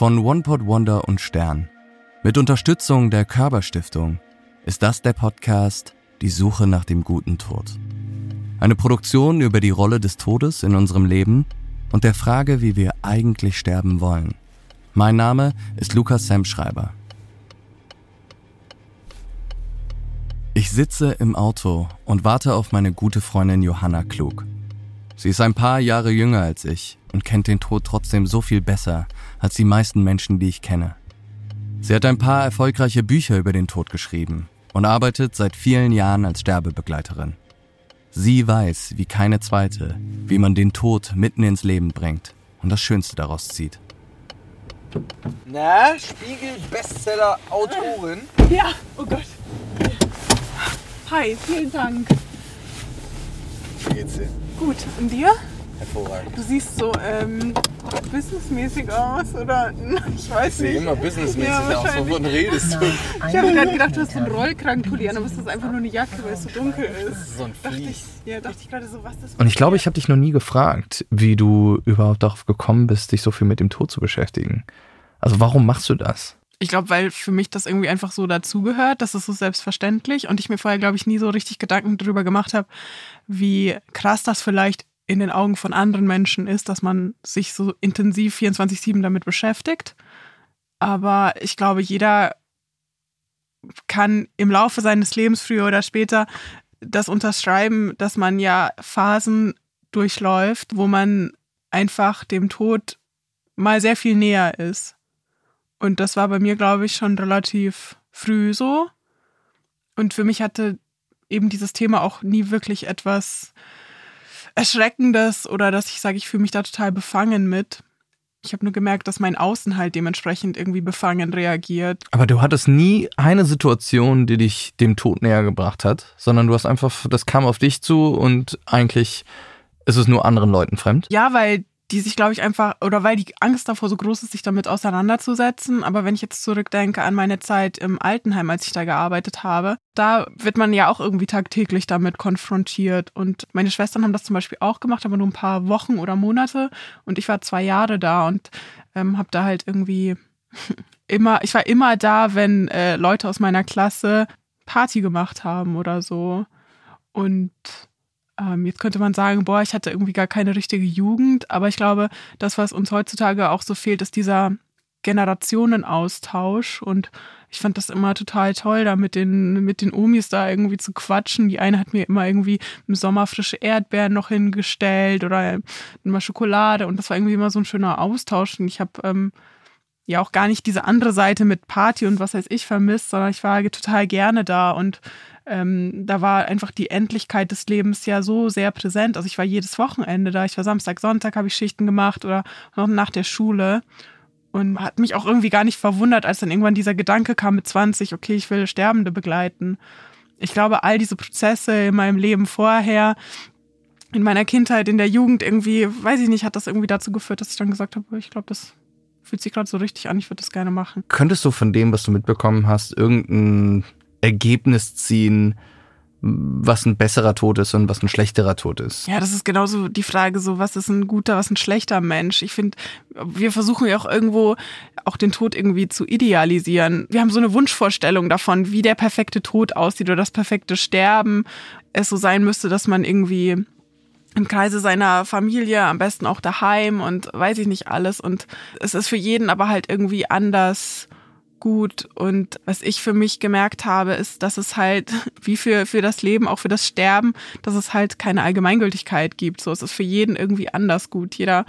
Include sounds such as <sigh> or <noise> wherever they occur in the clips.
Von OnePod Wonder und Stern. Mit Unterstützung der Körperstiftung ist das der Podcast Die Suche nach dem guten Tod. Eine Produktion über die Rolle des Todes in unserem Leben und der Frage, wie wir eigentlich sterben wollen. Mein Name ist Lukas Sam Schreiber. Ich sitze im Auto und warte auf meine gute Freundin Johanna Klug. Sie ist ein paar Jahre jünger als ich und kennt den Tod trotzdem so viel besser als die meisten Menschen, die ich kenne. Sie hat ein paar erfolgreiche Bücher über den Tod geschrieben und arbeitet seit vielen Jahren als Sterbebegleiterin. Sie weiß, wie keine zweite, wie man den Tod mitten ins Leben bringt und das Schönste daraus zieht. Na, Spiegel-Bestseller-Autorin? Ja, oh Gott. Hi, vielen Dank. Geht's dir? Gut, und dir? Hervorragend. Du siehst so ähm, businessmäßig aus, oder? <laughs> Ich weiß Ich sehe nicht. immer businessmäßig Ja, aus. Wovon redest du? <laughs> Ich habe gerade gedacht, du hast so einen Rollkragenpulli an, aber es ist einfach nur eine Jacke, weil es so dunkel ist. So ein Dachte ich, Vlies. ja, dachte ich gerade so, was das Und ich glaube, ich habe dich noch nie gefragt, wie du überhaupt darauf gekommen bist, dich so viel mit dem Tod zu beschäftigen. Also warum machst du das? Ich glaube, weil für mich das irgendwie einfach so dazugehört, das ist so selbstverständlich und ich mir vorher, glaube ich, nie so richtig Gedanken darüber gemacht habe, wie krass das vielleicht in den Augen von anderen Menschen ist, dass man sich so intensiv 24-7 damit beschäftigt. Aber ich glaube, jeder kann im Laufe seines Lebens früher oder später das unterschreiben, dass man ja Phasen durchläuft, wo man einfach dem Tod mal sehr viel näher ist. Und das war bei mir, glaube ich, schon relativ früh so. Und für mich hatte eben dieses Thema auch nie wirklich etwas Erschreckendes oder dass ich sage, ich fühle mich da total befangen mit. Ich habe nur gemerkt, dass mein Außen halt dementsprechend irgendwie befangen reagiert. Aber du hattest nie eine Situation, die dich dem Tod näher gebracht hat, sondern du hast einfach, das kam auf dich zu und eigentlich ist es nur anderen Leuten fremd. Ja, weil die sich, glaube ich, einfach, oder weil die Angst davor so groß ist, sich damit auseinanderzusetzen. Aber wenn ich jetzt zurückdenke an meine Zeit im Altenheim, als ich da gearbeitet habe, da wird man ja auch irgendwie tagtäglich damit konfrontiert. Und meine Schwestern haben das zum Beispiel auch gemacht, aber nur ein paar Wochen oder Monate. Und ich war zwei Jahre da und ähm, habe da halt irgendwie <laughs> immer, ich war immer da, wenn äh, Leute aus meiner Klasse Party gemacht haben oder so. Und ähm, jetzt könnte man sagen, boah, ich hatte irgendwie gar keine richtige Jugend, aber ich glaube, das, was uns heutzutage auch so fehlt, ist dieser Generationenaustausch und ich fand das immer total toll, da mit den, mit den Omis da irgendwie zu quatschen. Die eine hat mir immer irgendwie im Sommer frische Erdbeeren noch hingestellt oder immer Schokolade und das war irgendwie immer so ein schöner Austausch und ich habe ähm, ja auch gar nicht diese andere Seite mit Party und was weiß ich vermisst, sondern ich war total gerne da und ähm, da war einfach die Endlichkeit des Lebens ja so sehr präsent. Also ich war jedes Wochenende da. Ich war Samstag, Sonntag habe ich Schichten gemacht oder noch nach der Schule. Und hat mich auch irgendwie gar nicht verwundert, als dann irgendwann dieser Gedanke kam mit 20, okay, ich will Sterbende begleiten. Ich glaube, all diese Prozesse in meinem Leben vorher, in meiner Kindheit, in der Jugend irgendwie, weiß ich nicht, hat das irgendwie dazu geführt, dass ich dann gesagt habe, ich glaube, das fühlt sich gerade so richtig an, ich würde das gerne machen. Könntest du von dem, was du mitbekommen hast, irgendein Ergebnis ziehen, was ein besserer Tod ist und was ein schlechterer Tod ist? Ja, das ist genauso die Frage, so was ist ein guter, was ein schlechter Mensch. Ich finde, wir versuchen ja auch irgendwo auch den Tod irgendwie zu idealisieren. Wir haben so eine Wunschvorstellung davon, wie der perfekte Tod aussieht oder das perfekte Sterben es so sein müsste, dass man irgendwie im Kreise seiner Familie, am besten auch daheim und weiß ich nicht alles. Und es ist für jeden aber halt irgendwie anders gut. Und was ich für mich gemerkt habe, ist, dass es halt, <laughs> wie für, für das Leben, auch für das Sterben, dass es halt keine Allgemeingültigkeit gibt. So, es ist für jeden irgendwie anders gut. Jeder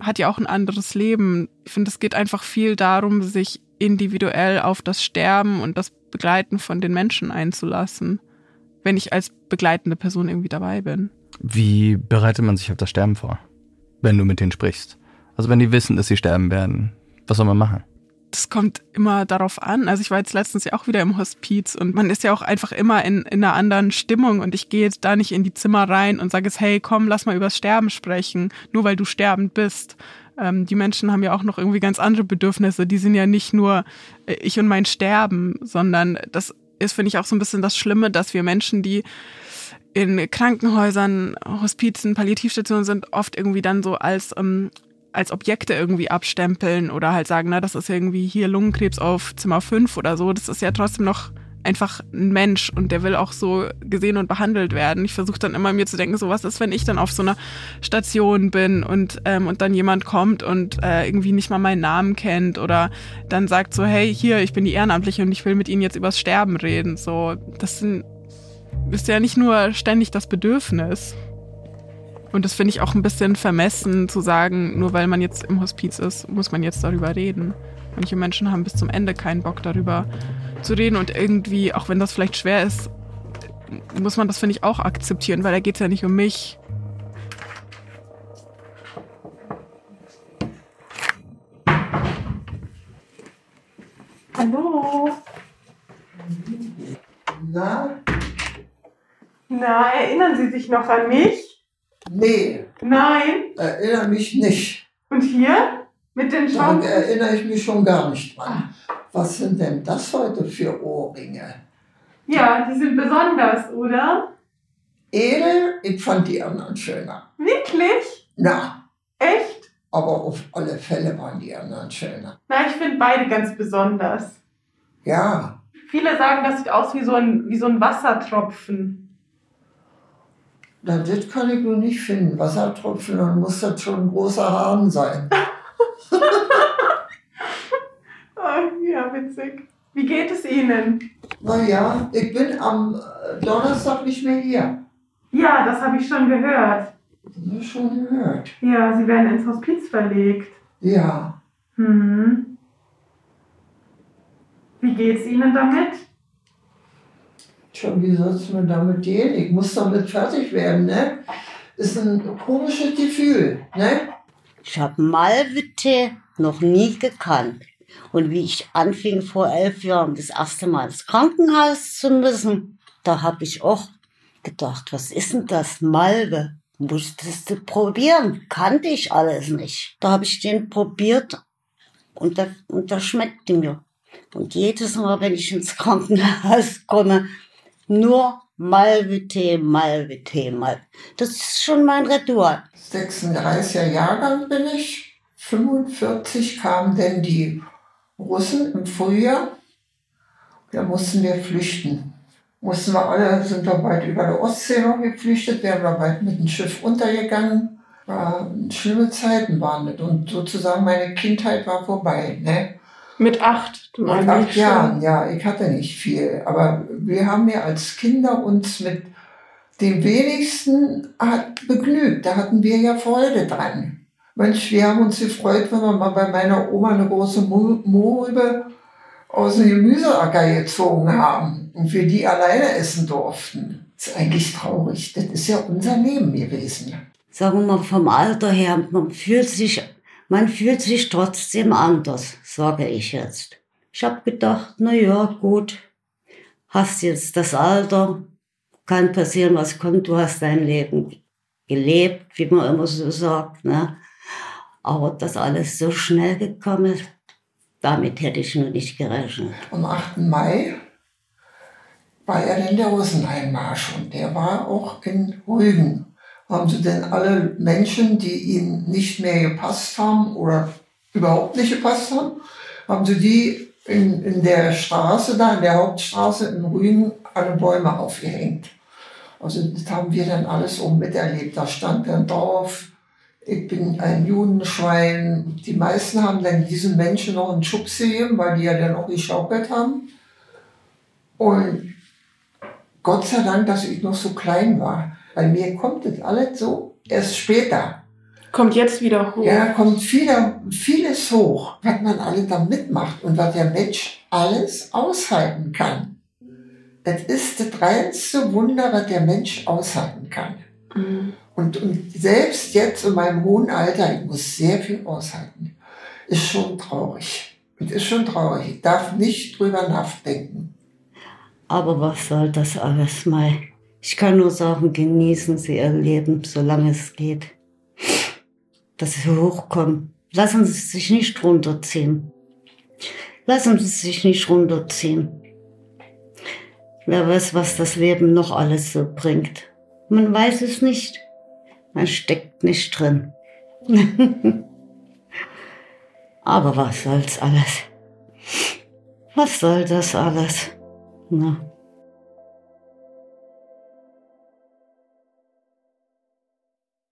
hat ja auch ein anderes Leben. Ich finde, es geht einfach viel darum, sich individuell auf das Sterben und das Begleiten von den Menschen einzulassen, wenn ich als begleitende Person irgendwie dabei bin. Wie bereitet man sich auf das Sterben vor, wenn du mit denen sprichst? Also wenn die wissen, dass sie sterben werden, was soll man machen? das kommt immer darauf an. Also ich war jetzt letztens ja auch wieder im Hospiz und man ist ja auch einfach immer in, in einer anderen Stimmung und ich gehe jetzt da nicht in die Zimmer rein und sage jetzt, hey, komm, lass mal übers Sterben sprechen, nur weil du sterbend bist. Ähm, die Menschen haben ja auch noch irgendwie ganz andere Bedürfnisse. Die sind ja nicht nur äh, ich und mein Sterben, sondern das ist, finde ich, auch so ein bisschen das Schlimme, dass wir Menschen, die in Krankenhäusern, Hospizen, Palliativstationen sind, oft irgendwie dann so als ähm, als Objekte irgendwie abstempeln oder halt sagen, na, das ist irgendwie hier Lungenkrebs auf Zimmer 5 oder so. Das ist ja trotzdem noch einfach ein Mensch und der will auch so gesehen und behandelt werden. Ich versuche dann immer mir zu denken, so was ist, wenn ich dann auf so einer Station bin und, ähm, und dann jemand kommt und äh, irgendwie nicht mal meinen Namen kennt oder dann sagt so, hey, hier, ich bin die Ehrenamtliche und ich will mit Ihnen jetzt übers Sterben reden. So, das sind, ist ja nicht nur ständig das Bedürfnis. Und das finde ich auch ein bisschen vermessen zu sagen, nur weil man jetzt im Hospiz ist, muss man jetzt darüber reden. Manche Menschen haben bis zum Ende keinen Bock darüber zu reden und irgendwie, auch wenn das vielleicht schwer ist, muss man das, finde ich, auch akzeptieren, weil da geht es ja nicht um mich. Hallo. Na? Na, erinnern Sie sich noch an mich? Nee, Nein. erinnere mich nicht. Und hier? Mit den Daran erinnere ich mich schon gar nicht dran. Was sind denn das heute für Ohrringe? Ja, die sind besonders, oder? Edel, ich fand die anderen schöner. Wirklich? Na, Echt? aber auf alle Fälle waren die anderen schöner. Na, ich finde beide ganz besonders. Ja, Viele sagen, das sieht aus wie so ein, wie so ein Wassertropfen. Na, das kann ich nur nicht finden. Wassertropfen, dann muss das schon ein großer Hahn sein. <laughs> Oh, ja, witzig. Wie geht es Ihnen? Naja, ich bin am äh, Donnerstag nicht mehr hier. Ja, das habe ich schon gehört. Du schon gehört. Ja, Sie werden ins Hospiz verlegt. Ja, Hm. Wie geht's Ihnen damit? Tja, wie soll es mir damit gehen? Ich muss damit fertig werden, ne? Ist ein komisches Gefühl, ne? Ich habe Malwitte noch nie gekannt. Und wie ich anfing vor elf Jahren das erste Mal ins Krankenhaus zu müssen, da habe ich auch gedacht, was ist denn das Malve? Musstest du probieren? Kannte ich alles nicht. Da habe ich den probiert und der, und der schmeckte mir. Und jedes Mal, wenn ich ins Krankenhaus komme, nur Malve-Tee, Malve-Tee, Malve. Das ist schon mein Ritual. 36er Jahrgang bin ich. 45 kamen denn die Russen im Frühjahr. Da mussten wir flüchten. Mussten wir alle, sind wir bald über der Ostsee noch geflüchtet, wären wir bald mit dem Schiff untergegangen. War schlimme Zeiten waren das. Und sozusagen meine Kindheit war vorbei. Ne? Mit acht. Du Mit acht schon. Jahren, ja, ich hatte nicht viel. Aber wir haben ja als Kinder uns mit dem wenigsten begnügt. Da hatten wir ja Freude dran. Mensch, wir haben uns gefreut, wenn wir mal bei meiner Oma eine große Mo- Mohrrübe aus dem Gemüseacker gezogen haben und wir die alleine essen durften. Das ist eigentlich traurig. Das ist ja unser Leben gewesen. sagen wir mal vom Alter her, man fühlt sich, man fühlt sich trotzdem anders, sage ich jetzt. Ich habe gedacht, na ja, gut, hast jetzt das Alter, kann passieren, was kommt, du hast dein Leben gelebt, wie man immer so sagt, ne? Aber dass alles so schnell gekommen ist, damit hätte ich nur nicht gerechnet. Am 8. Mai war ja dann der Russeneinmarsch und der war auch in Rügen. Haben sie denn alle Menschen, die ihnen nicht mehr gepasst haben oder überhaupt nicht gepasst haben, haben sie die in, in der Straße da, in der Hauptstraße in Rügen, alle Bäume aufgehängt. Also das haben wir dann alles so miterlebt. Da stand dann drauf, ich bin ein Judenschwein. Die meisten haben dann diesen Menschen noch einen Schubs gegeben, weil die ja dann auch geschaukelt haben. Und Gott sei Dank, dass ich noch so klein war. Bei mir kommt das alles so erst später. Kommt jetzt wieder hoch. Ja, da kommt viele, vieles hoch, was man alles da mitmacht und was der Mensch alles aushalten kann. Das ist das reinste Wunder, was der Mensch aushalten kann. Mhm. Und, und selbst jetzt in meinem hohen Alter, ich muss sehr viel aushalten. Ist schon traurig. Und ist schon traurig. Ich darf nicht drüber nachdenken. Aber was soll das alles mal? Ich kann nur sagen, genießen Sie Ihr Leben, solange es geht. Dass Sie hochkommen. Lassen Sie sich nicht runterziehen. Lassen Sie sich nicht runterziehen. Wer weiß, was das Leben noch alles so bringt. Man weiß es nicht. Man steckt nicht drin. <laughs> Aber was soll's alles? Was soll das alles? Na.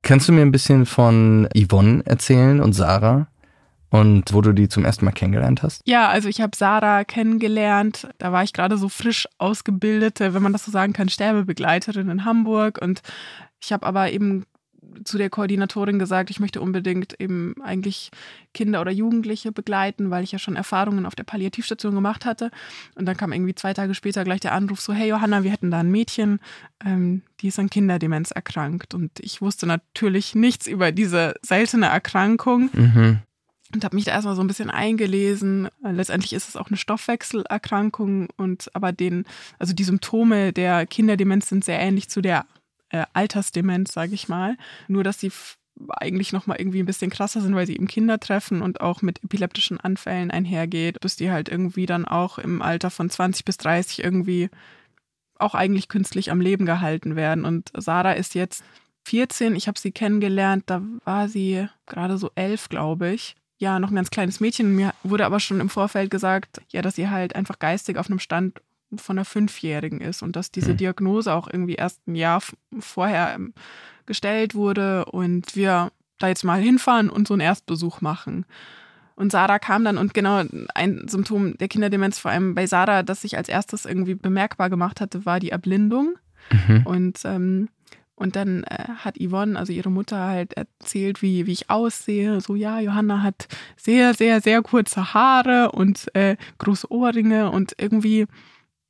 Kannst du mir ein bisschen von Yvonne erzählen und Sarah? Und wo du die zum ersten Mal kennengelernt hast? Ja, also ich habe Sarah kennengelernt. Da war ich gerade so frisch ausgebildete, wenn man das so sagen kann, Sterbebegleiterin in Hamburg. Und ich habe aber eben zu der Koordinatorin gesagt, ich möchte unbedingt eben eigentlich Kinder oder Jugendliche begleiten, weil ich ja schon Erfahrungen auf der Palliativstation gemacht hatte. Und dann kam irgendwie zwei Tage später gleich der Anruf so, hey Johanna, wir hätten da ein Mädchen, ähm, die ist an Kinderdemenz erkrankt. Und ich wusste natürlich nichts über diese seltene Erkrankung. Mhm. Und habe mich da erstmal so ein bisschen eingelesen. Letztendlich ist es auch eine Stoffwechselerkrankung und aber den, also die Symptome der Kinderdemenz sind sehr ähnlich zu der äh, Altersdemenz, sage ich mal. Nur, dass sie eigentlich noch mal irgendwie ein bisschen krasser sind, weil sie eben Kinder treffen und auch mit epileptischen Anfällen einhergeht, bis die halt irgendwie dann auch im Alter von 20 bis 30 irgendwie auch eigentlich künstlich am Leben gehalten werden. Und Sarah ist jetzt 14, ich habe sie kennengelernt, da war sie gerade so elf, glaube ich. Ja, noch ein ganz kleines Mädchen. Mir wurde aber schon im Vorfeld gesagt, ja, dass sie halt einfach geistig auf einem Stand von einer Fünfjährigen ist und dass diese Diagnose auch irgendwie erst ein Jahr vorher ähm, gestellt wurde und wir da jetzt mal hinfahren und so einen Erstbesuch machen. Und Sarah kam dann und genau ein Symptom der Kinderdemenz, vor allem bei Sarah, das sich als erstes irgendwie bemerkbar gemacht hatte, war die Erblindung. Mhm. Und, ähm, und dann äh, hat Yvonne, also ihre Mutter, halt erzählt, wie, wie ich aussehe. So, ja, Johanna hat sehr, sehr, sehr kurze Haare und äh, große Ohrringe und irgendwie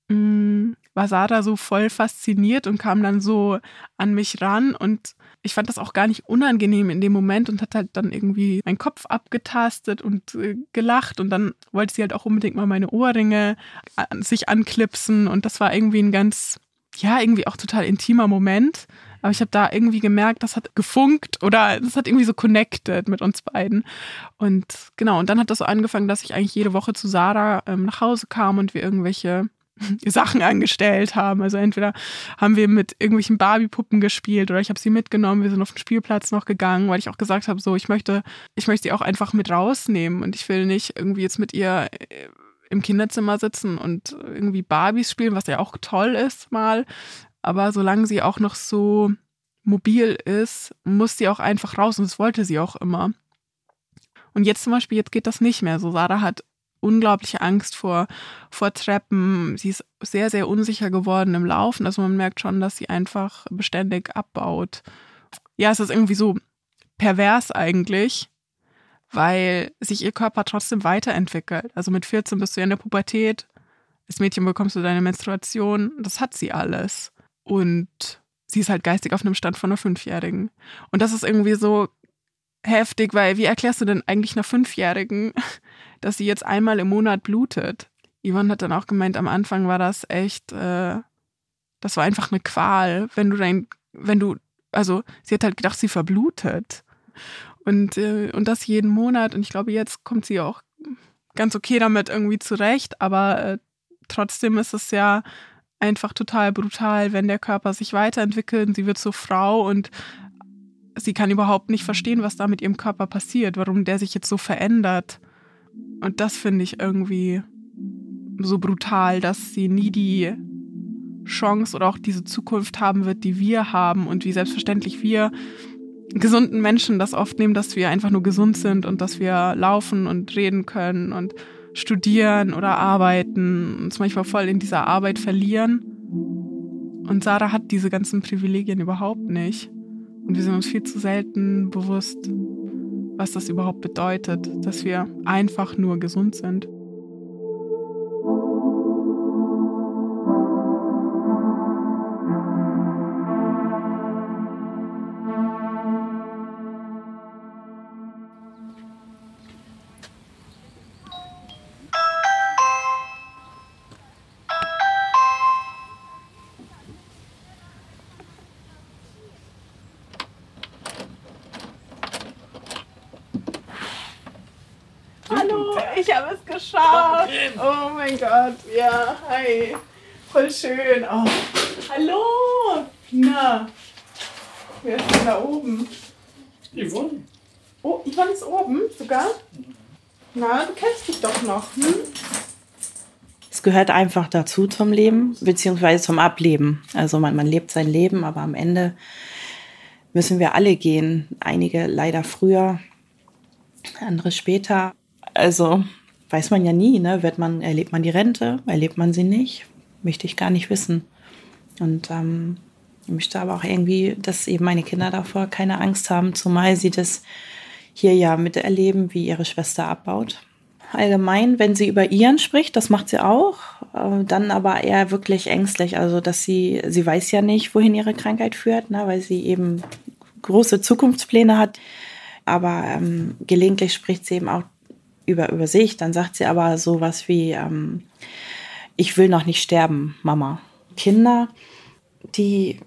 war Sarah so voll fasziniert und kam dann so an mich ran und ich fand das auch gar nicht unangenehm in dem Moment und hat halt dann irgendwie meinen Kopf abgetastet und äh, gelacht und dann wollte sie halt auch unbedingt mal meine Ohrringe an, sich anklipsen und das war irgendwie ein ganz, ja, irgendwie auch total intimer Moment. Aber ich habe da irgendwie gemerkt, das hat gefunkt oder das hat irgendwie so connected mit uns beiden. Und genau, und dann hat das so angefangen, dass ich eigentlich jede Woche zu Sarah ähm, nach Hause kam und wir irgendwelche <laughs> Sachen angestellt haben. Also entweder haben wir mit irgendwelchen Barbie-Puppen gespielt oder ich habe sie mitgenommen, wir sind auf den Spielplatz noch gegangen, weil ich auch gesagt habe, so ich möchte, ich möchte sie auch einfach mit rausnehmen und ich will nicht irgendwie jetzt mit ihr äh, im Kinderzimmer sitzen und irgendwie Barbies spielen, was ja auch toll ist mal. Aber solange sie auch noch so mobil ist, muss sie auch einfach raus und das wollte sie auch immer. Und jetzt zum Beispiel, jetzt geht das nicht mehr. So, Sarah hat unglaubliche Angst vor, vor Treppen. Sie ist sehr, sehr unsicher geworden im Laufen. Also man merkt schon, dass sie einfach beständig abbaut. Ja, es ist irgendwie so pervers eigentlich, weil sich ihr Körper trotzdem weiterentwickelt. Also mit 14 bist du ja in der Pubertät. Als Mädchen bekommst du deine Menstruation. Das hat sie alles. Und sie ist halt geistig auf einem Stand von einer Fünfjährigen. Und das ist irgendwie so heftig, weil wie erklärst du denn eigentlich einer Fünfjährigen, dass sie jetzt einmal im Monat blutet? Yvonne hat dann auch gemeint, am Anfang war das echt, äh, das war einfach eine Qual, wenn du dein, wenn du, also sie hat halt gedacht, sie verblutet. Und, äh, und das jeden Monat. Und ich glaube, jetzt kommt sie auch ganz okay damit irgendwie zurecht, aber äh, trotzdem ist es ja einfach total brutal, wenn der Körper sich weiterentwickelt und sie wird zur Frau und sie kann überhaupt nicht verstehen, was da mit ihrem Körper passiert, warum der sich jetzt so verändert. Und das finde ich irgendwie so brutal, dass sie nie die Chance oder auch diese Zukunft haben wird, die wir haben und wie selbstverständlich wir gesunden Menschen das oft nehmen, dass wir einfach nur gesund sind und dass wir laufen und reden können und studieren oder arbeiten, uns manchmal voll in dieser Arbeit verlieren. Und Sarah hat diese ganzen Privilegien überhaupt nicht. Und wir sind uns viel zu selten bewusst, was das überhaupt bedeutet, dass wir einfach nur gesund sind. Mein Gott, ja, hi. Voll schön. Oh. Hallo, na. Wer ist denn da oben? Yvonne. Oh, Yvonne ist oben sogar. Na, du kennst dich doch noch, hm? Es gehört einfach dazu zum Leben, beziehungsweise zum Ableben. Also man, man lebt sein Leben, aber am Ende müssen wir alle gehen. Einige leider früher, andere später. Also weiß man ja nie, ne? Wird man, erlebt man die Rente, erlebt man sie nicht? Möchte ich gar nicht wissen. Und ähm, ich möchte aber auch irgendwie, dass eben meine Kinder davor keine Angst haben, zumal sie das hier ja miterleben, wie ihre Schwester abbaut. Allgemein, wenn sie über ihren spricht, das macht sie auch, äh, dann aber eher wirklich ängstlich. Also, dass sie, sie weiß ja nicht, wohin ihre Krankheit führt, ne, weil sie eben große Zukunftspläne hat. Aber ähm, gelegentlich spricht sie eben auch über, über sich. Dann sagt sie aber sowas wie, ähm, ich will noch nicht sterben, Mama. Kinder, die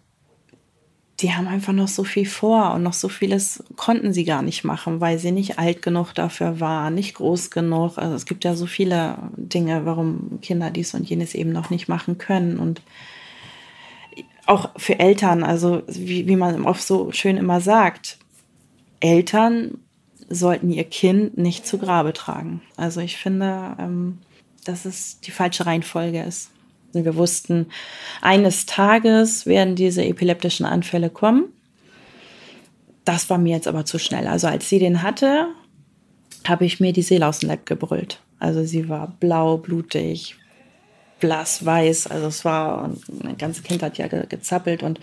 die haben einfach noch so viel vor und noch so vieles konnten sie gar nicht machen, weil sie nicht alt genug dafür waren, nicht groß genug. Also es gibt ja so viele Dinge, warum Kinder dies und jenes eben noch nicht machen können. Und auch für Eltern, also wie, wie man oft so schön immer sagt, Eltern sollten ihr Kind nicht zu Grabe tragen. Also ich finde, ähm, dass es die falsche Reihenfolge ist. Wir wussten, eines Tages werden diese epileptischen Anfälle kommen. Das war mir jetzt aber zu schnell. Also als sie den hatte, habe ich mir die Seele aus dem Leib gebrüllt. Also sie war blau, blutig, blass, weiß. Also es war, mein ganzes Kind hat ja gezappelt und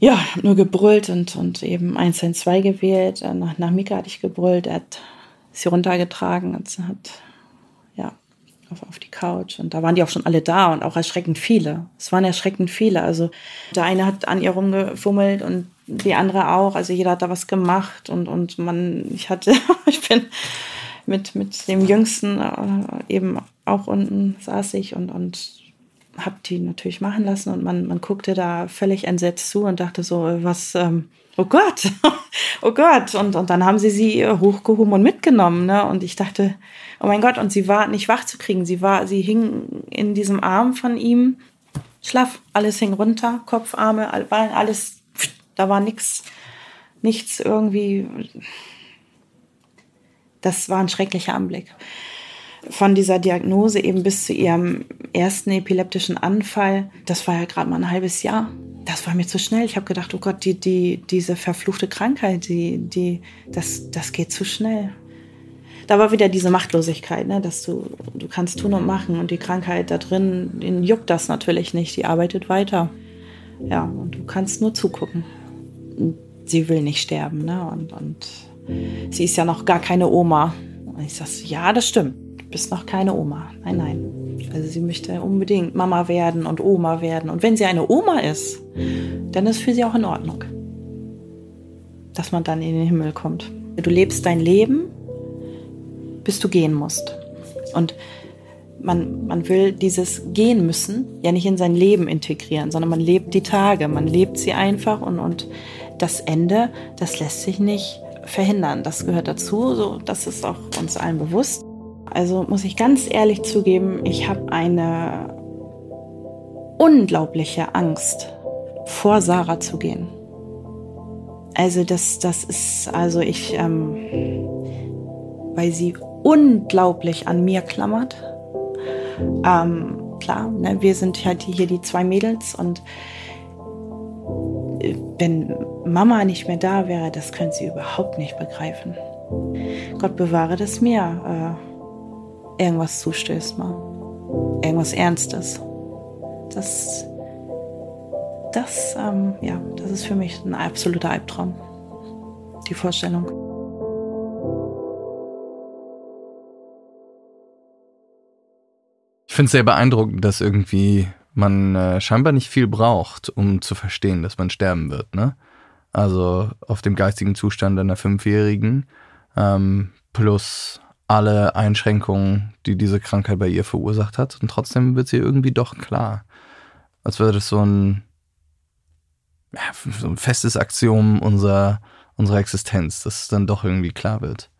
ja, nur gebrüllt und, und eben 112 gewählt. Nach, nach Mika hatte ich gebrüllt. Er hat sie runtergetragen und hat auf, auf die Couch. Und da waren die auch schon alle da und auch erschreckend viele. Es waren erschreckend viele. Also der eine hat an ihr rumgefummelt und die andere auch. Also jeder hat da was gemacht und, und man, ich hatte, <laughs> ich bin mit, mit dem Jüngsten äh, eben auch unten saß ich und, und habe die natürlich machen lassen und man, man guckte da völlig entsetzt zu und dachte so, was, ähm, oh Gott, <laughs> oh Gott. Und, und dann haben sie sie hochgehoben und mitgenommen. Ne? Und ich dachte, oh mein Gott, und sie war nicht wach zu kriegen. Sie war, sie hing in diesem Arm von ihm, schlaff, alles hing runter, Kopf, Arme, alles, da war nichts, nichts irgendwie. Das war ein schrecklicher Anblick. Von dieser Diagnose eben bis zu ihrem ersten epileptischen Anfall, das war ja gerade mal ein halbes Jahr. Das war mir zu schnell. Ich habe gedacht, oh Gott, die, die, diese verfluchte Krankheit, die, die, das, das geht zu schnell da war wieder diese Machtlosigkeit, ne? dass du, du kannst tun und machen und die Krankheit da drin, den juckt das natürlich nicht, die arbeitet weiter. Ja, und du kannst nur zugucken. Sie will nicht sterben, ne? Und, und sie ist ja noch gar keine Oma. Und ich sag, ja, das stimmt. Bist noch keine Oma. Nein, nein. Also sie möchte unbedingt Mama werden und Oma werden. Und wenn sie eine Oma ist, dann ist für sie auch in Ordnung, dass man dann in den Himmel kommt. Du lebst dein Leben bis du gehen musst. Und man, man will dieses Gehen müssen ja nicht in sein Leben integrieren, sondern man lebt die Tage, man lebt sie einfach und, und das Ende, das lässt sich nicht verhindern. Das gehört dazu, so, das ist auch uns allen bewusst. Also muss ich ganz ehrlich zugeben, ich habe eine unglaubliche Angst, vor Sarah zu gehen. Also das, das ist, also ich, ähm, weil sie unglaublich an mir klammert. Ähm, klar, ne, wir sind halt hier die zwei Mädels und äh, wenn Mama nicht mehr da wäre, das können sie überhaupt nicht begreifen. Gott bewahre, dass mir äh, irgendwas zustößt mal. Irgendwas Ernstes. Das, das, ähm, ja, das ist für mich ein absoluter Albtraum. Die Vorstellung. Ich finde es sehr beeindruckend, dass irgendwie man äh, scheinbar nicht viel braucht, um zu verstehen, dass man sterben wird. Ne? Also auf dem geistigen Zustand einer Fünfjährigen ähm, plus alle Einschränkungen, die diese Krankheit bei ihr verursacht hat. Und trotzdem wird sie irgendwie doch klar. Als wäre das so ein, ja, so ein festes Aktion unserer, unserer Existenz, dass es dann doch irgendwie klar wird.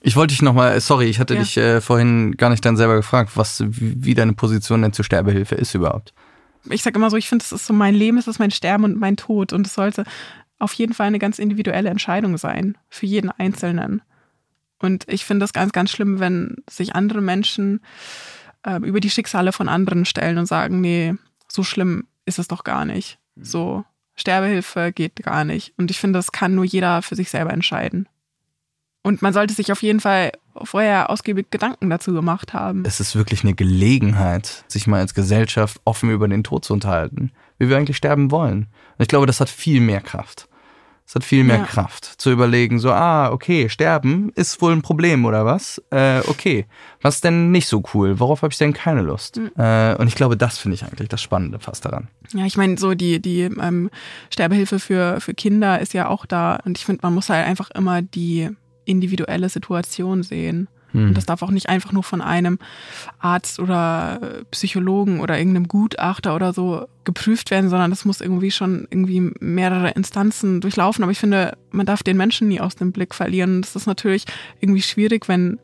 Ich wollte dich nochmal, sorry, ich hatte ja. dich äh, vorhin gar nicht dann selber gefragt, was, wie, wie deine Position denn zur Sterbehilfe ist überhaupt. Ich sage immer so, ich finde, es ist so mein Leben, es ist mein Sterben und mein Tod. Und es sollte auf jeden Fall eine ganz individuelle Entscheidung sein für jeden Einzelnen. Und ich finde das ganz, ganz schlimm, wenn sich andere Menschen äh, über die Schicksale von anderen stellen und sagen, nee, so schlimm ist es doch gar nicht. So, Sterbehilfe geht gar nicht. Und ich finde, das kann nur jeder für sich selber entscheiden. Und man sollte sich auf jeden Fall vorher ausgiebig Gedanken dazu gemacht haben. Es ist wirklich eine Gelegenheit, sich mal als Gesellschaft offen über den Tod zu unterhalten, wie wir eigentlich sterben wollen. Und ich glaube, das hat viel mehr Kraft. Es hat viel mehr Ja. Kraft zu überlegen, so, ah, okay, sterben ist wohl ein Problem oder was? Äh, okay, was ist denn nicht so cool? Worauf habe ich denn keine Lust? Äh, und ich glaube, das finde ich eigentlich das Spannende fast daran. Ja, ich meine, so die, die ähm, Sterbehilfe für, für Kinder ist ja auch da. Und ich finde, man muss halt einfach immer die individuelle Situation sehen. Und das darf auch nicht einfach nur von einem Arzt oder äh, Psychologen oder irgendeinem Gutachter oder so geprüft werden, sondern das muss irgendwie schon irgendwie mehrere Instanzen durchlaufen. Aber ich finde, man darf den Menschen nie aus dem Blick verlieren. Und es ist natürlich irgendwie schwierig, wenn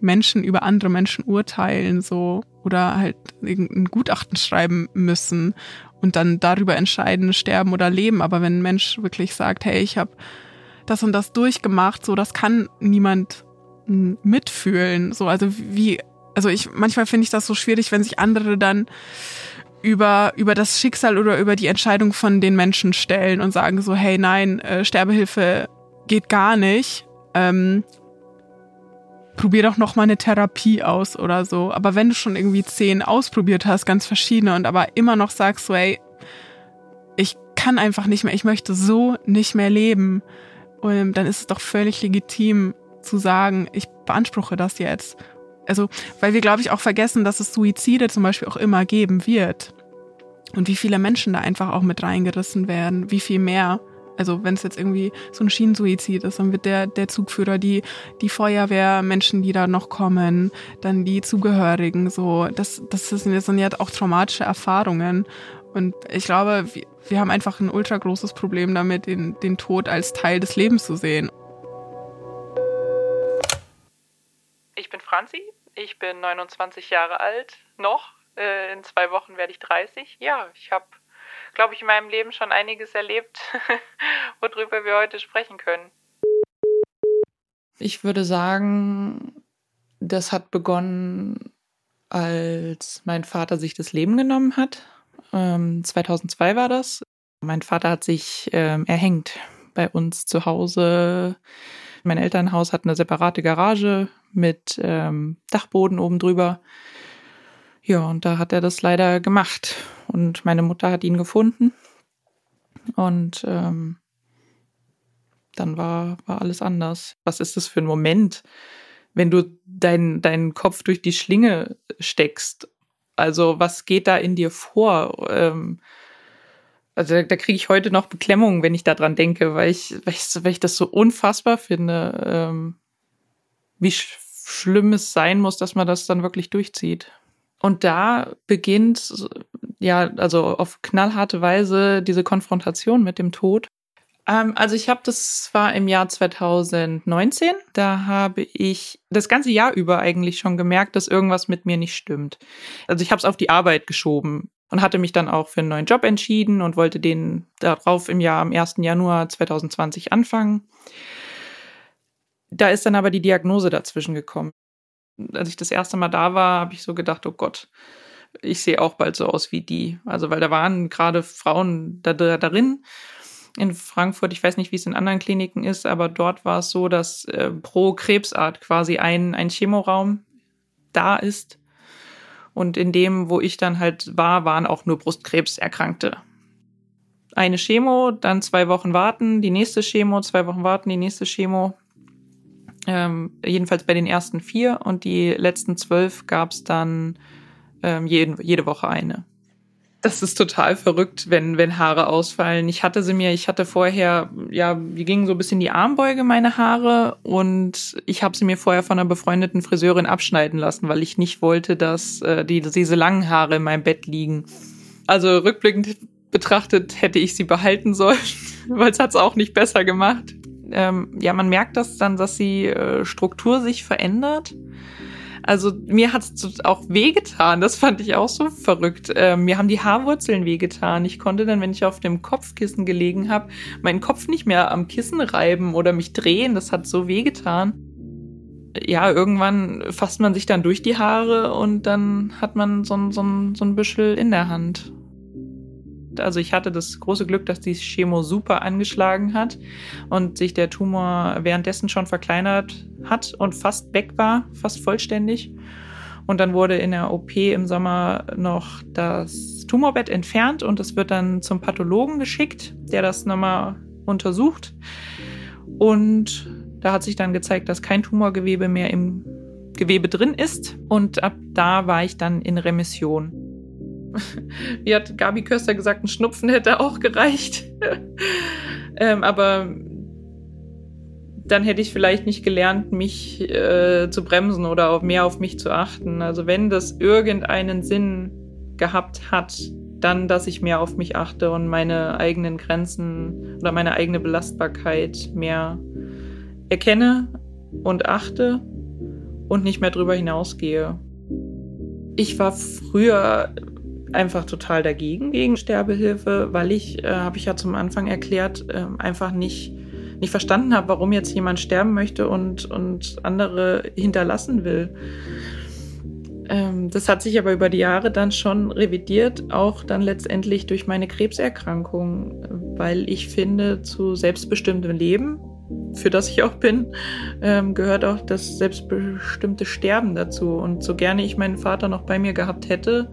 Menschen über andere Menschen urteilen, so oder halt irgendein Gutachten schreiben müssen und dann darüber entscheiden, sterben oder leben. Aber wenn ein Mensch wirklich sagt, hey, ich habe das und das durchgemacht, so das kann niemand mitfühlen. So, also wie, also ich manchmal finde ich das so schwierig, wenn sich andere dann über, über das Schicksal oder über die Entscheidung von den Menschen stellen und sagen so, hey, nein, äh, Sterbehilfe geht gar nicht. Ähm, probier doch noch mal eine Therapie aus oder so. Aber wenn du schon irgendwie zehn ausprobiert hast, ganz verschiedene und aber immer noch sagst so, ey, ich kann einfach nicht mehr, ich möchte so nicht mehr leben, und dann ist es doch völlig legitim zu sagen, ich beanspruche das jetzt. Also, weil wir, glaube ich, auch vergessen, dass es Suizide zum Beispiel auch immer geben wird. Und wie viele Menschen da einfach auch mit reingerissen werden, wie viel mehr. Also wenn es jetzt irgendwie so ein Schienensuizid ist, dann wird der, der Zugführer, die, die Feuerwehr, Menschen, die da noch kommen, dann die Zugehörigen, so, das, das sind das sind ja auch traumatische Erfahrungen. Und ich glaube, wir, wir haben einfach ein ultra großes Problem damit, den, den Tod als Teil des Lebens zu sehen. Ich bin Franzi, ich bin 29 Jahre alt, noch. Äh, in zwei Wochen werde ich 30. Ja, ich habe, glaube ich, in meinem Leben schon einiges erlebt, <laughs> worüber wir heute sprechen können. Ich würde sagen, das hat begonnen, als mein Vater sich das Leben genommen hat. Ähm, 2002 war das. Mein Vater hat sich ähm, erhängt bei uns zu Hause. Mein Elternhaus hat eine separate Garage mit ähm, Dachboden oben drüber. Ja, und da hat er das leider gemacht. Und meine Mutter hat ihn gefunden. Und ähm, dann war, war alles anders. Was ist das für ein Moment, wenn du deinen deinen Kopf durch die Schlinge steckst? Also was geht da in dir vor? Ähm, also da, kriege ich heute noch Beklemmungen, wenn ich daran denke, weil ich, weil ich, weil ich das so unfassbar finde, ähm, wie sch schlimm es sein muss, dass man das dann wirklich durchzieht. Und da beginnt ja, also auf knallharte Weise diese Konfrontation mit dem Tod. Ähm, also ich habe, das war im Jahr 2019, da habe ich das ganze Jahr über eigentlich schon gemerkt, dass irgendwas mit mir nicht stimmt. Also ich habe es auf die Arbeit geschoben und hatte mich dann auch für einen neuen Job entschieden und wollte den darauf im Jahr am 1. Januar 2020 anfangen. Da ist dann aber die Diagnose dazwischen gekommen. Als ich das erste Mal da war, habe ich so gedacht, oh Gott, ich sehe auch bald so aus wie die. Also, weil da waren gerade Frauen da, da darin in Frankfurt. Ich weiß nicht, wie es in anderen Kliniken ist, aber dort war es so, dass äh, pro Krebsart quasi ein, ein Chemoraum da ist. Und in dem, wo ich dann halt war, waren auch nur Brustkrebserkrankte. Eine Chemo, dann zwei Wochen warten, die nächste Chemo, zwei Wochen warten, die nächste Chemo. Ähm, jedenfalls bei den ersten vier und die letzten zwölf gab es dann ähm, jeden, jede Woche eine. Das ist total verrückt, wenn, wenn Haare ausfallen. Ich hatte sie mir, ich hatte vorher, ja, die gingen so bis in die Armbeuge, meine Haare, und ich habe sie mir vorher von einer befreundeten Friseurin abschneiden lassen, weil ich nicht wollte, dass äh, die, diese langen Haare in meinem Bett liegen. Also rückblickend betrachtet hätte ich sie behalten sollen, <laughs> weil es hat es auch nicht besser gemacht. Ähm, ja, man merkt das dann, dass die äh, Struktur sich verändert. Also mir hat's auch wehgetan. Das fand ich auch so verrückt. Ähm, mir haben die Haarwurzeln wehgetan. Ich konnte dann, wenn ich auf dem Kopfkissen gelegen habe, meinen Kopf nicht mehr am Kissen reiben oder mich drehen. Das hat so wehgetan. ja, irgendwann fasst man sich dann durch die Haare und dann hat man so so so ein Büschel in der Hand. Also ich hatte das große Glück, dass die Chemo super angeschlagen hat und sich der Tumor währenddessen schon verkleinert hat und fast weg war, fast vollständig. Und dann wurde in der OP im Sommer noch das Tumorbett entfernt und es wird dann zum Pathologen geschickt, der das nochmal untersucht. Und da hat sich dann gezeigt, dass kein Tumorgewebe mehr im Gewebe drin ist. Und ab da war ich dann in Remission. <laughs> Wie hat Gabi Köster gesagt, ein Schnupfen hätte auch gereicht. <laughs> ähm, aber dann hätte ich vielleicht nicht gelernt, mich äh, zu bremsen oder auf, mehr auf mich zu achten. Also wenn das irgendeinen Sinn gehabt hat, dann, dass ich mehr auf mich achte und meine eigenen Grenzen oder meine eigene Belastbarkeit mehr erkenne und achte und nicht mehr drüber hinausgehe. Ich war früher einfach total dagegen gegen Sterbehilfe, weil ich, äh, habe ich ja zum Anfang erklärt, äh, einfach nicht, nicht verstanden habe, warum jetzt jemand sterben möchte und, und andere hinterlassen will. Ähm, das hat sich aber über die Jahre dann schon revidiert, auch dann letztendlich durch meine Krebserkrankung, weil ich finde, zu selbstbestimmtem Leben, für das ich auch bin, ähm, gehört auch das selbstbestimmte Sterben dazu. Und so gerne ich meinen Vater noch bei mir gehabt hätte,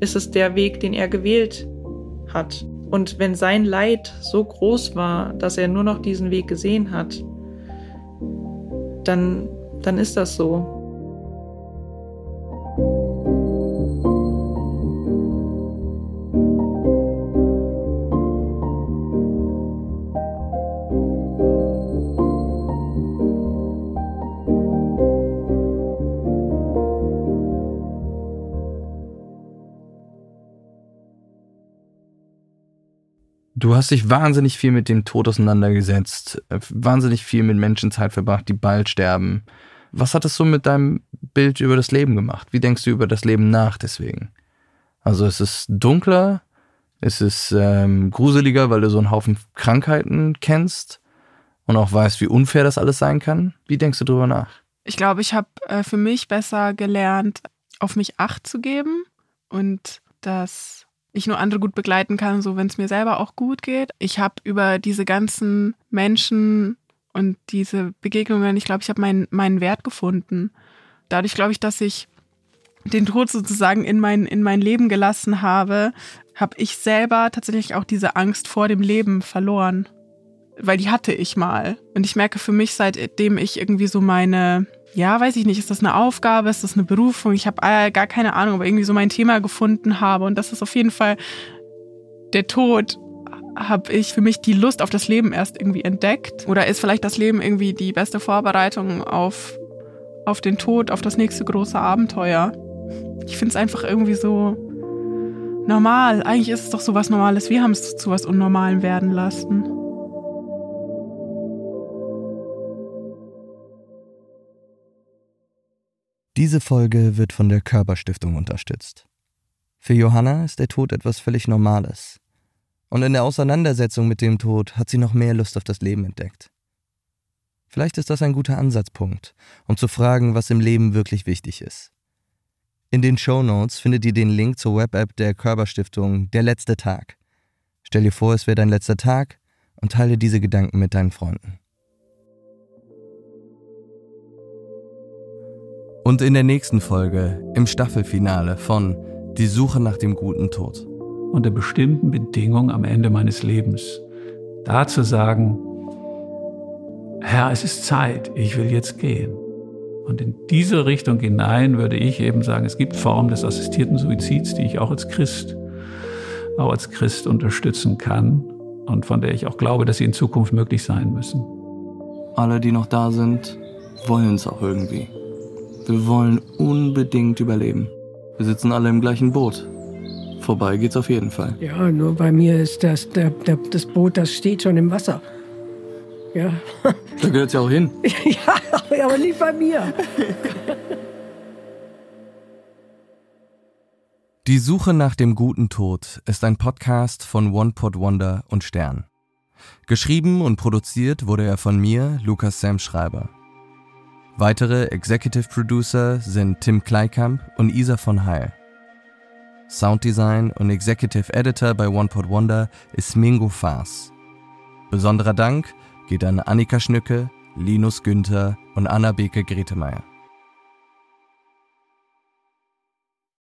ist es der Weg, den er gewählt hat. Und wenn sein Leid so groß war, dass er nur noch diesen Weg gesehen hat, dann, dann ist das so. Hast dich wahnsinnig viel mit dem Tod auseinandergesetzt, äh, wahnsinnig viel mit Menschen Zeit verbracht, die bald sterben. Was hat es so mit deinem Bild über das Leben gemacht? Wie denkst du über das Leben nach deswegen? Also ist es dunkler? Ist es ähm, gruseliger, weil du so einen Haufen Krankheiten kennst und auch weißt, wie unfair das alles sein kann? Wie denkst du darüber nach? Ich glaube, ich habe äh, für mich besser gelernt, auf mich Acht zu geben und dass ich nur andere gut begleiten kann, so wenn es mir selber auch gut geht. Ich habe über diese ganzen Menschen und diese Begegnungen, ich glaube, ich habe meinen, meinen Wert gefunden. Dadurch glaube ich, dass ich den Tod sozusagen in mein, in mein Leben gelassen habe, habe ich selber tatsächlich auch diese Angst vor dem Leben verloren. Weil die hatte ich mal. Und ich merke für mich, seitdem ich irgendwie so meine ja, weiß ich nicht, ist das eine Aufgabe, ist das eine Berufung? Ich habe äh, gar keine Ahnung, aber irgendwie so mein Thema gefunden habe. Und das ist auf jeden Fall der Tod, habe ich für mich die Lust auf das Leben erst irgendwie entdeckt. Oder ist vielleicht das Leben irgendwie die beste Vorbereitung auf, auf den Tod, auf das nächste große Abenteuer? Ich finde es einfach irgendwie so normal. Eigentlich ist es doch so was Normales. Wir haben es zu was Unnormalen werden lassen. Diese Folge wird von der Körperstiftung unterstützt. Für Johanna ist der Tod etwas völlig Normales. Und in der Auseinandersetzung mit dem Tod hat sie noch mehr Lust auf das Leben entdeckt. Vielleicht ist das ein guter Ansatzpunkt, um zu fragen, was im Leben wirklich wichtig ist. In den Show Notes findet ihr den Link zur Web-App der Körperstiftung Der letzte Tag. Stell dir vor, es wäre dein letzter Tag und teile diese Gedanken mit deinen Freunden. Und in der nächsten Folge, im Staffelfinale von Die Suche nach dem guten Tod. Unter bestimmten Bedingungen am Ende meines Lebens. Da zu sagen, Herr, es ist Zeit, ich will jetzt gehen. Und in diese Richtung hinein würde ich eben sagen, es gibt Formen des assistierten Suizids, die ich auch als Christ, auch als Christ unterstützen kann und von der ich auch glaube, dass sie in Zukunft möglich sein müssen. Alle, die noch da sind, wollen es auch irgendwie. Wir wollen unbedingt überleben. Wir sitzen alle im gleichen Boot. Vorbei geht's auf jeden Fall. Ja, nur bei mir ist das, der, der, das Boot, das steht schon im Wasser. Ja. <laughs> Da gehört's ja auch hin. <laughs> ja, aber nicht bei mir. Die Suche nach dem guten Tod ist ein Podcast von One Pot Wonder und Stern. Geschrieben und produziert wurde er von mir, Lukas Sam Schreiber. Weitere Executive Producer sind Tim Kleikamp und Isa von Heil. Sounddesign und Executive Editor bei One Pot Wonder ist Mingo Faas. Besonderer Dank geht an Annika Schnücke, Linus Günther und Anna Beke Gretemeyer.